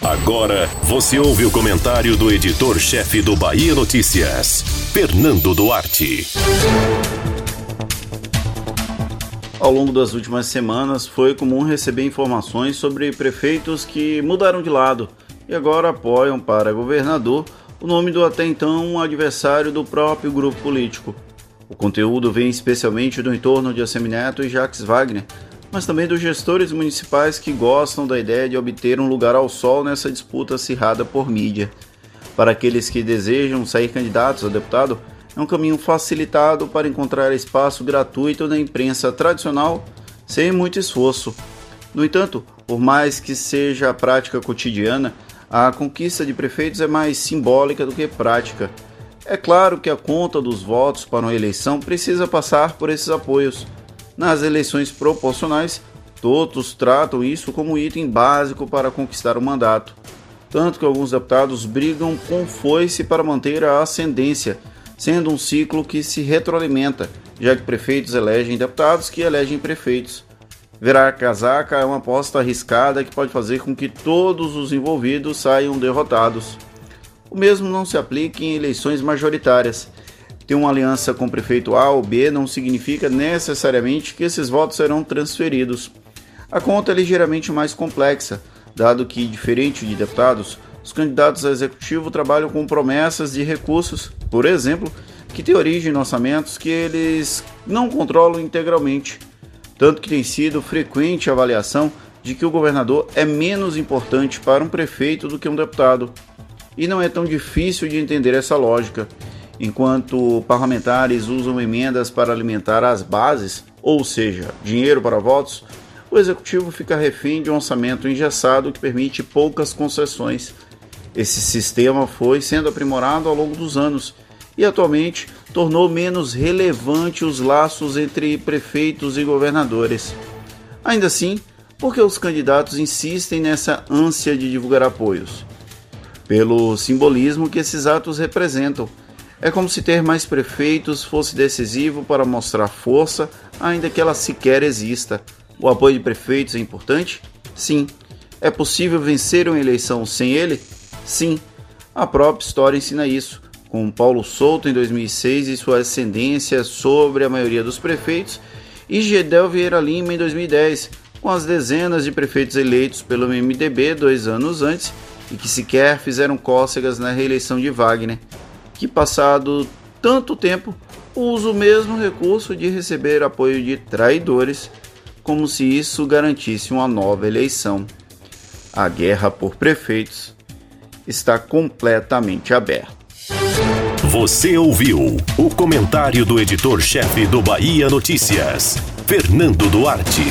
Agora você ouve o comentário do editor-chefe do Bahia Notícias, Fernando Duarte. Ao longo das últimas semanas, foi comum receber informações sobre prefeitos que mudaram de lado e agora apoiam para governador o nome do até então adversário do próprio grupo político. O conteúdo vem especialmente do entorno de Assemineto e Jacques Wagner, mas também dos gestores municipais que gostam da ideia de obter um lugar ao sol nessa disputa acirrada por mídia. Para aqueles que desejam sair candidatos a deputado, é um caminho facilitado para encontrar espaço gratuito na imprensa tradicional sem muito esforço. No entanto, por mais que seja a prática cotidiana, a conquista de prefeitos é mais simbólica do que prática. É claro que a conta dos votos para uma eleição precisa passar por esses apoios nas eleições proporcionais, todos tratam isso como item básico para conquistar o mandato. Tanto que alguns deputados brigam com foice para manter a ascendência, sendo um ciclo que se retroalimenta, já que prefeitos elegem deputados que elegem prefeitos. Virar casaca é uma aposta arriscada que pode fazer com que todos os envolvidos saiam derrotados. O mesmo não se aplica em eleições majoritárias ter uma aliança com o prefeito A ou B não significa necessariamente que esses votos serão transferidos. A conta é ligeiramente mais complexa, dado que, diferente de deputados, os candidatos a executivo trabalham com promessas de recursos, por exemplo, que têm origem em orçamentos que eles não controlam integralmente. Tanto que tem sido frequente a avaliação de que o governador é menos importante para um prefeito do que um deputado. E não é tão difícil de entender essa lógica. Enquanto parlamentares usam emendas para alimentar as bases, ou seja, dinheiro para votos, o executivo fica refém de um orçamento engessado que permite poucas concessões. Esse sistema foi sendo aprimorado ao longo dos anos e atualmente tornou menos relevante os laços entre prefeitos e governadores. Ainda assim, porque os candidatos insistem nessa ânsia de divulgar apoios? Pelo simbolismo que esses atos representam é como se ter mais prefeitos fosse decisivo para mostrar força, ainda que ela sequer exista. O apoio de prefeitos é importante? Sim. É possível vencer uma eleição sem ele? Sim. A própria história ensina isso, com Paulo Souto em 2006 e sua ascendência sobre a maioria dos prefeitos, e Gedel Vieira Lima em 2010, com as dezenas de prefeitos eleitos pelo MDB dois anos antes e que sequer fizeram cócegas na reeleição de Wagner que, passado tanto tempo, usa o mesmo recurso de receber apoio de traidores, como se isso garantisse uma nova eleição. A guerra por prefeitos está completamente aberta. Você ouviu o comentário do editor-chefe do Bahia Notícias, Fernando Duarte.